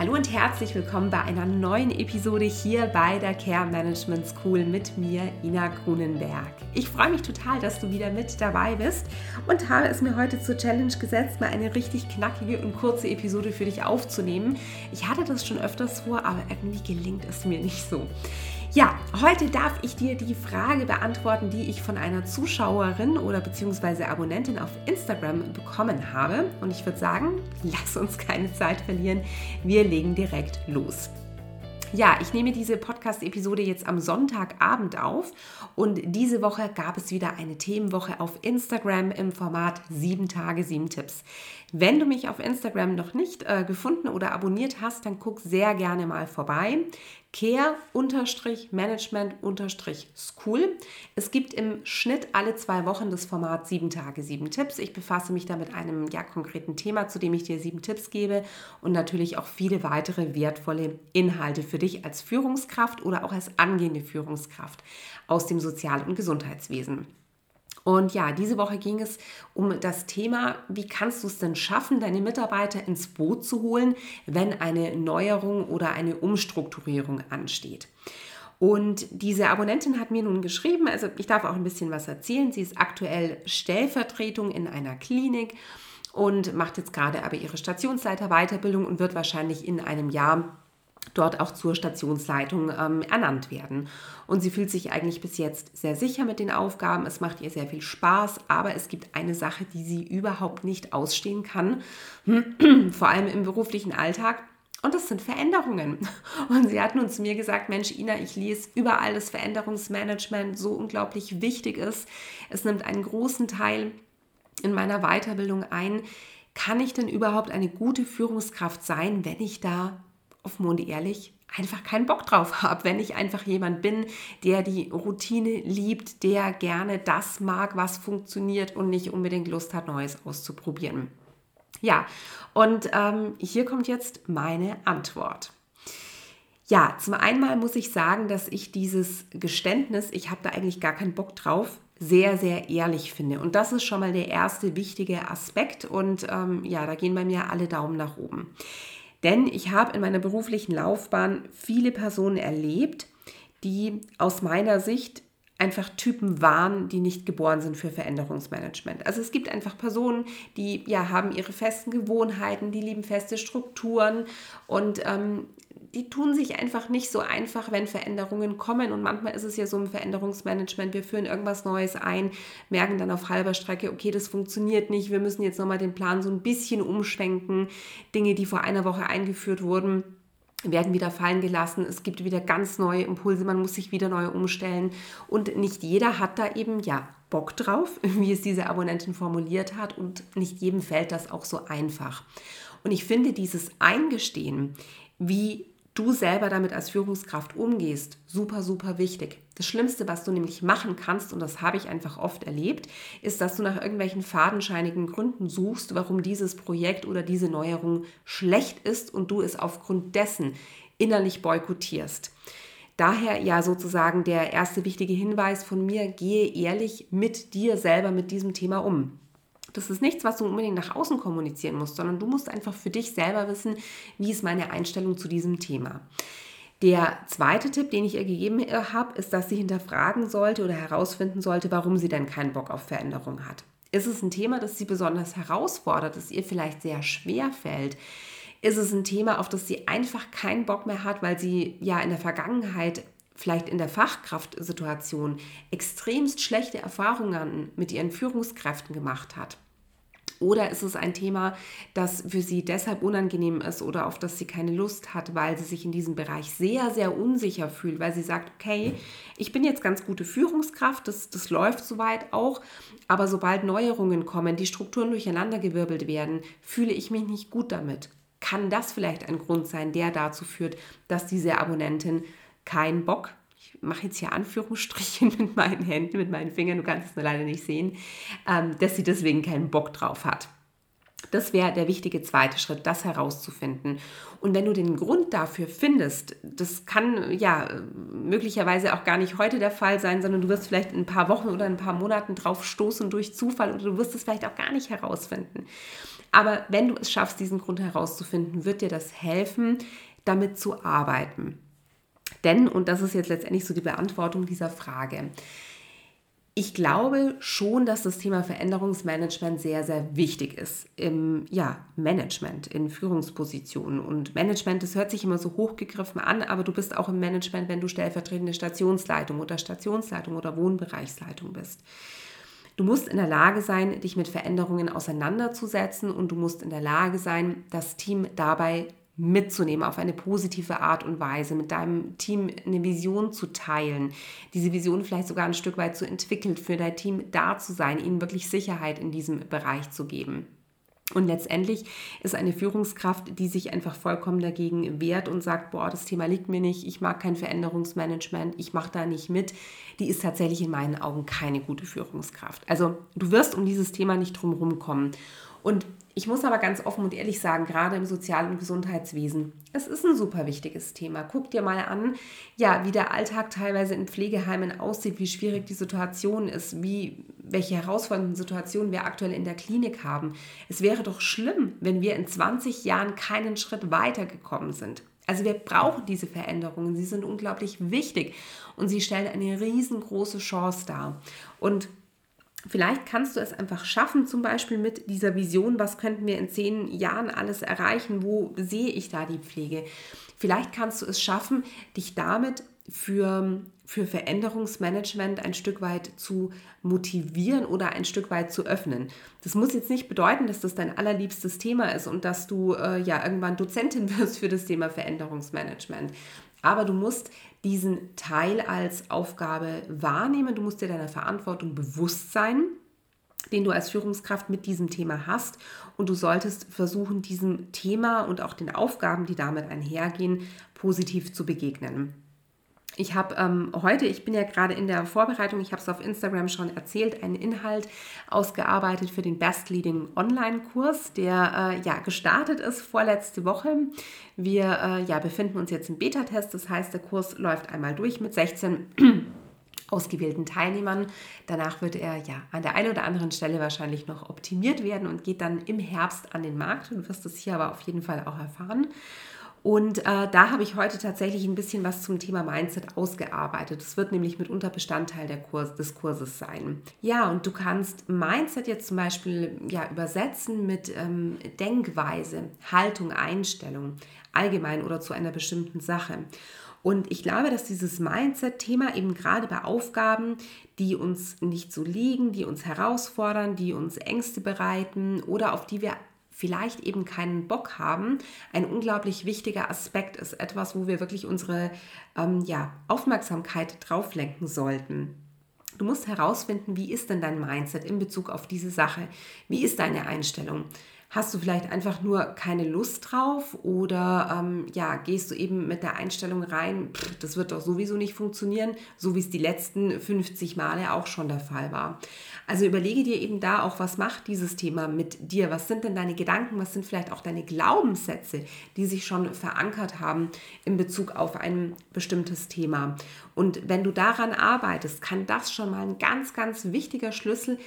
Hallo und herzlich willkommen bei einer neuen Episode hier bei der Care Management School mit mir, Ina Grunenberg. Ich freue mich total, dass du wieder mit dabei bist und habe es mir heute zur Challenge gesetzt, mal eine richtig knackige und kurze Episode für dich aufzunehmen. Ich hatte das schon öfters vor, aber irgendwie gelingt es mir nicht so. Ja, heute darf ich dir die Frage beantworten, die ich von einer Zuschauerin oder beziehungsweise Abonnentin auf Instagram bekommen habe. Und ich würde sagen, lass uns keine Zeit verlieren. Wir legen direkt los. Ja, ich nehme diese Podcast-Episode jetzt am Sonntagabend auf und diese Woche gab es wieder eine Themenwoche auf Instagram im Format 7 Tage, 7 Tipps. Wenn du mich auf Instagram noch nicht äh, gefunden oder abonniert hast, dann guck sehr gerne mal vorbei. Care-Management-School. Es gibt im Schnitt alle zwei Wochen das Format 7 Tage, 7 Tipps. Ich befasse mich da mit einem ja, konkreten Thema, zu dem ich dir sieben Tipps gebe und natürlich auch viele weitere wertvolle Inhalte für dich als Führungskraft oder auch als angehende Führungskraft aus dem Sozial- und Gesundheitswesen. Und ja, diese Woche ging es um das Thema, wie kannst du es denn schaffen, deine Mitarbeiter ins Boot zu holen, wenn eine Neuerung oder eine Umstrukturierung ansteht. Und diese Abonnentin hat mir nun geschrieben, also ich darf auch ein bisschen was erzählen. Sie ist aktuell Stellvertretung in einer Klinik und macht jetzt gerade aber ihre Stationsleiter-Weiterbildung und wird wahrscheinlich in einem Jahr dort auch zur Stationsleitung ähm, ernannt werden. Und sie fühlt sich eigentlich bis jetzt sehr sicher mit den Aufgaben. Es macht ihr sehr viel Spaß, aber es gibt eine Sache, die sie überhaupt nicht ausstehen kann, vor allem im beruflichen Alltag. Und das sind Veränderungen. Und sie hat nun zu mir gesagt, Mensch, Ina, ich lese überall, dass Veränderungsmanagement so unglaublich wichtig ist. Es nimmt einen großen Teil in meiner Weiterbildung ein. Kann ich denn überhaupt eine gute Führungskraft sein, wenn ich da offen und ehrlich einfach keinen Bock drauf habe, wenn ich einfach jemand bin, der die Routine liebt, der gerne das mag, was funktioniert und nicht unbedingt Lust hat, Neues auszuprobieren. Ja, und ähm, hier kommt jetzt meine Antwort. Ja, zum einen muss ich sagen, dass ich dieses Geständnis, ich habe da eigentlich gar keinen Bock drauf, sehr, sehr ehrlich finde. Und das ist schon mal der erste wichtige Aspekt. Und ähm, ja, da gehen bei mir alle Daumen nach oben. Denn ich habe in meiner beruflichen Laufbahn viele Personen erlebt, die aus meiner Sicht einfach Typen waren, die nicht geboren sind für Veränderungsmanagement. Also es gibt einfach Personen, die ja haben ihre festen Gewohnheiten, die lieben feste Strukturen und ähm, die tun sich einfach nicht so einfach, wenn Veränderungen kommen. Und manchmal ist es ja so im Veränderungsmanagement, wir führen irgendwas Neues ein, merken dann auf halber Strecke, okay, das funktioniert nicht, wir müssen jetzt nochmal den Plan so ein bisschen umschwenken. Dinge, die vor einer Woche eingeführt wurden, werden wieder fallen gelassen. Es gibt wieder ganz neue Impulse, man muss sich wieder neu umstellen. Und nicht jeder hat da eben, ja, Bock drauf, wie es diese Abonnentin formuliert hat. Und nicht jedem fällt das auch so einfach. Und ich finde dieses Eingestehen, wie du selber damit als Führungskraft umgehst, super, super wichtig. Das Schlimmste, was du nämlich machen kannst, und das habe ich einfach oft erlebt, ist, dass du nach irgendwelchen fadenscheinigen Gründen suchst, warum dieses Projekt oder diese Neuerung schlecht ist und du es aufgrund dessen innerlich boykottierst. Daher ja sozusagen der erste wichtige Hinweis von mir, gehe ehrlich mit dir selber mit diesem Thema um. Das ist nichts, was du unbedingt nach außen kommunizieren musst, sondern du musst einfach für dich selber wissen, wie ist meine Einstellung zu diesem Thema. Der zweite Tipp, den ich ihr gegeben habe, ist, dass sie hinterfragen sollte oder herausfinden sollte, warum sie denn keinen Bock auf Veränderung hat. Ist es ein Thema, das sie besonders herausfordert, das ihr vielleicht sehr schwer fällt? Ist es ein Thema, auf das sie einfach keinen Bock mehr hat, weil sie ja in der Vergangenheit vielleicht in der Fachkraftsituation extremst schlechte Erfahrungen mit ihren Führungskräften gemacht hat? Oder ist es ein Thema, das für sie deshalb unangenehm ist oder auf das sie keine Lust hat, weil sie sich in diesem Bereich sehr, sehr unsicher fühlt, weil sie sagt, okay, ich bin jetzt ganz gute Führungskraft, das, das läuft soweit auch, aber sobald Neuerungen kommen, die Strukturen durcheinandergewirbelt werden, fühle ich mich nicht gut damit. Kann das vielleicht ein Grund sein, der dazu führt, dass diese Abonnentin keinen Bock ich mache jetzt hier Anführungsstrichen mit meinen Händen, mit meinen Fingern, du kannst es nur leider nicht sehen, ähm, dass sie deswegen keinen Bock drauf hat. Das wäre der wichtige zweite Schritt, das herauszufinden. Und wenn du den Grund dafür findest, das kann ja möglicherweise auch gar nicht heute der Fall sein, sondern du wirst vielleicht in ein paar Wochen oder ein paar Monaten drauf stoßen durch Zufall oder du wirst es vielleicht auch gar nicht herausfinden. Aber wenn du es schaffst, diesen Grund herauszufinden, wird dir das helfen, damit zu arbeiten. Denn, und das ist jetzt letztendlich so die Beantwortung dieser Frage, ich glaube schon, dass das Thema Veränderungsmanagement sehr, sehr wichtig ist im ja, Management, in Führungspositionen. Und Management, das hört sich immer so hochgegriffen an, aber du bist auch im Management, wenn du stellvertretende Stationsleitung oder Stationsleitung oder Wohnbereichsleitung bist. Du musst in der Lage sein, dich mit Veränderungen auseinanderzusetzen und du musst in der Lage sein, das Team dabei mitzunehmen auf eine positive Art und Weise, mit deinem Team eine Vision zu teilen, diese Vision vielleicht sogar ein Stück weit zu entwickeln, für dein Team da zu sein, ihnen wirklich Sicherheit in diesem Bereich zu geben. Und letztendlich ist eine Führungskraft, die sich einfach vollkommen dagegen wehrt und sagt, boah, das Thema liegt mir nicht, ich mag kein Veränderungsmanagement, ich mache da nicht mit, die ist tatsächlich in meinen Augen keine gute Führungskraft. Also du wirst um dieses Thema nicht drum kommen. Und ich muss aber ganz offen und ehrlich sagen, gerade im Sozial- und Gesundheitswesen, es ist ein super wichtiges Thema. Guck dir mal an, ja, wie der Alltag teilweise in Pflegeheimen aussieht, wie schwierig die Situation ist, wie, welche herausfordernden Situationen wir aktuell in der Klinik haben. Es wäre doch schlimm, wenn wir in 20 Jahren keinen Schritt weitergekommen sind. Also wir brauchen diese Veränderungen, sie sind unglaublich wichtig und sie stellen eine riesengroße Chance dar. Und Vielleicht kannst du es einfach schaffen, zum Beispiel mit dieser Vision, was könnten wir in zehn Jahren alles erreichen, wo sehe ich da die Pflege. Vielleicht kannst du es schaffen, dich damit für, für Veränderungsmanagement ein Stück weit zu motivieren oder ein Stück weit zu öffnen. Das muss jetzt nicht bedeuten, dass das dein allerliebstes Thema ist und dass du äh, ja irgendwann Dozentin wirst für das Thema Veränderungsmanagement. Aber du musst diesen Teil als Aufgabe wahrnehmen. Du musst dir deiner Verantwortung bewusst sein, den du als Führungskraft mit diesem Thema hast. Und du solltest versuchen, diesem Thema und auch den Aufgaben, die damit einhergehen, positiv zu begegnen. Ich habe ähm, heute, ich bin ja gerade in der Vorbereitung, ich habe es auf Instagram schon erzählt, einen Inhalt ausgearbeitet für den Best Leading Online-Kurs, der äh, ja gestartet ist vorletzte Woche. Wir äh, ja, befinden uns jetzt im Beta-Test, das heißt, der Kurs läuft einmal durch mit 16 ausgewählten Teilnehmern. Danach wird er ja an der einen oder anderen Stelle wahrscheinlich noch optimiert werden und geht dann im Herbst an den Markt. Du wirst es hier aber auf jeden Fall auch erfahren. Und äh, da habe ich heute tatsächlich ein bisschen was zum Thema Mindset ausgearbeitet. Das wird nämlich mitunter Bestandteil der Kurs, des Kurses sein. Ja, und du kannst Mindset jetzt zum Beispiel ja, übersetzen mit ähm, Denkweise, Haltung, Einstellung, allgemein oder zu einer bestimmten Sache. Und ich glaube, dass dieses Mindset-Thema eben gerade bei Aufgaben, die uns nicht so liegen, die uns herausfordern, die uns Ängste bereiten oder auf die wir vielleicht eben keinen Bock haben, ein unglaublich wichtiger Aspekt ist. Etwas, wo wir wirklich unsere ähm, ja, Aufmerksamkeit drauf lenken sollten. Du musst herausfinden, wie ist denn dein Mindset in Bezug auf diese Sache? Wie ist deine Einstellung? Hast du vielleicht einfach nur keine Lust drauf oder ähm, ja, gehst du eben mit der Einstellung rein, pff, das wird doch sowieso nicht funktionieren, so wie es die letzten 50 Male auch schon der Fall war. Also überlege dir eben da auch, was macht dieses Thema mit dir? Was sind denn deine Gedanken? Was sind vielleicht auch deine Glaubenssätze, die sich schon verankert haben in Bezug auf ein bestimmtes Thema? Und wenn du daran arbeitest, kann das schon mal ein ganz, ganz wichtiger Schlüssel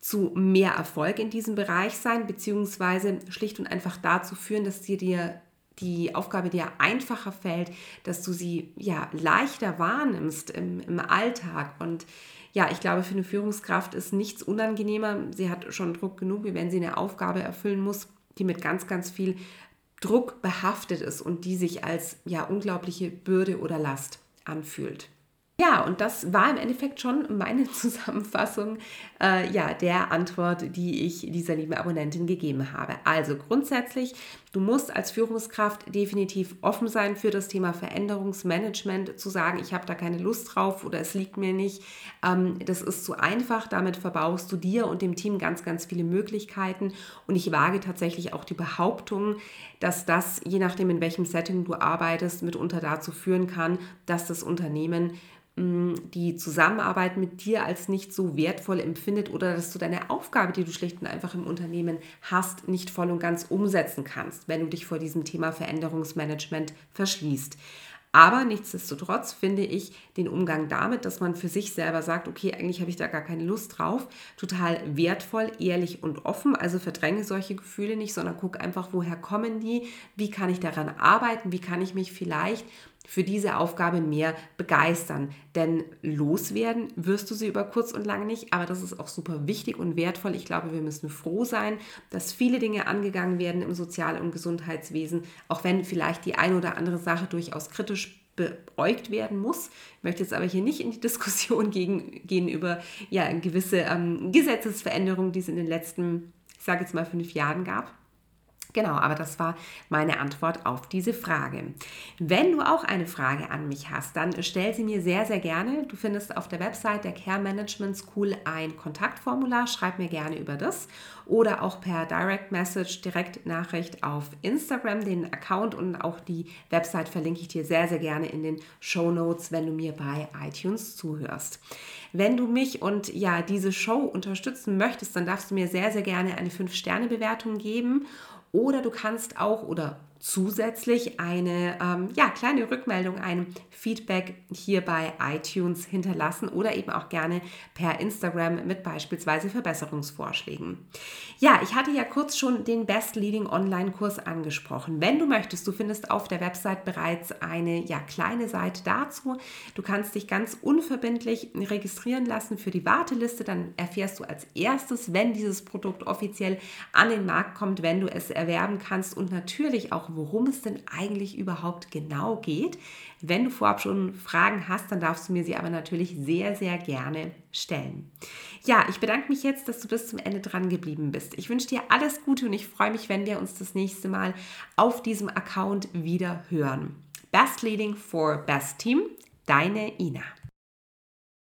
zu mehr Erfolg in diesem Bereich sein, beziehungsweise schlicht und einfach dazu führen, dass dir, dir die Aufgabe dir einfacher fällt, dass du sie ja leichter wahrnimmst im, im Alltag. Und ja, ich glaube, für eine Führungskraft ist nichts unangenehmer. Sie hat schon Druck genug, wie wenn sie eine Aufgabe erfüllen muss, die mit ganz, ganz viel Druck behaftet ist und die sich als ja unglaubliche Bürde oder Last anfühlt. Ja, und das war im Endeffekt schon meine Zusammenfassung äh, ja, der Antwort, die ich dieser lieben Abonnentin gegeben habe. Also grundsätzlich, du musst als Führungskraft definitiv offen sein für das Thema Veränderungsmanagement, zu sagen, ich habe da keine Lust drauf oder es liegt mir nicht. Ähm, das ist zu einfach, damit verbaust du dir und dem Team ganz, ganz viele Möglichkeiten. Und ich wage tatsächlich auch die Behauptung, dass das, je nachdem, in welchem Setting du arbeitest, mitunter dazu führen kann, dass das Unternehmen die Zusammenarbeit mit dir als nicht so wertvoll empfindet oder dass du deine Aufgabe, die du schlicht und einfach im Unternehmen hast, nicht voll und ganz umsetzen kannst, wenn du dich vor diesem Thema Veränderungsmanagement verschließt. Aber nichtsdestotrotz finde ich den Umgang damit, dass man für sich selber sagt, okay, eigentlich habe ich da gar keine Lust drauf, total wertvoll, ehrlich und offen. Also verdränge solche Gefühle nicht, sondern guck einfach, woher kommen die, wie kann ich daran arbeiten, wie kann ich mich vielleicht für diese Aufgabe mehr begeistern. Denn loswerden wirst du sie über kurz und lang nicht, aber das ist auch super wichtig und wertvoll. Ich glaube, wir müssen froh sein, dass viele Dinge angegangen werden im Sozial- und Gesundheitswesen, auch wenn vielleicht die eine oder andere Sache durchaus kritisch beäugt werden muss. Ich möchte jetzt aber hier nicht in die Diskussion gegen, gehen über ja, gewisse ähm, Gesetzesveränderungen, die es in den letzten, ich sage jetzt mal, fünf Jahren gab. Genau, aber das war meine Antwort auf diese Frage. Wenn du auch eine Frage an mich hast, dann stell sie mir sehr, sehr gerne. Du findest auf der Website der Care Management School ein Kontaktformular. Schreib mir gerne über das oder auch per Direct Message, Direktnachricht auf Instagram. Den Account und auch die Website verlinke ich dir sehr, sehr gerne in den Show Notes, wenn du mir bei iTunes zuhörst. Wenn du mich und ja diese Show unterstützen möchtest, dann darfst du mir sehr, sehr gerne eine 5-Sterne-Bewertung geben oder du kannst auch oder zusätzlich eine ähm, ja, kleine Rückmeldung, ein Feedback hier bei iTunes hinterlassen oder eben auch gerne per Instagram mit beispielsweise Verbesserungsvorschlägen. Ja, ich hatte ja kurz schon den Best Leading Online-Kurs angesprochen. Wenn du möchtest, du findest auf der Website bereits eine ja, kleine Seite dazu. Du kannst dich ganz unverbindlich registrieren lassen für die Warteliste. Dann erfährst du als erstes, wenn dieses Produkt offiziell an den Markt kommt, wenn du es erwerben kannst und natürlich worum es denn eigentlich überhaupt genau geht. Wenn du vorab schon Fragen hast, dann darfst du mir sie aber natürlich sehr, sehr gerne stellen. Ja, ich bedanke mich jetzt, dass du bis zum Ende dran geblieben bist. Ich wünsche dir alles Gute und ich freue mich, wenn wir uns das nächste Mal auf diesem Account wieder hören. Best Leading for Best Team, deine Ina.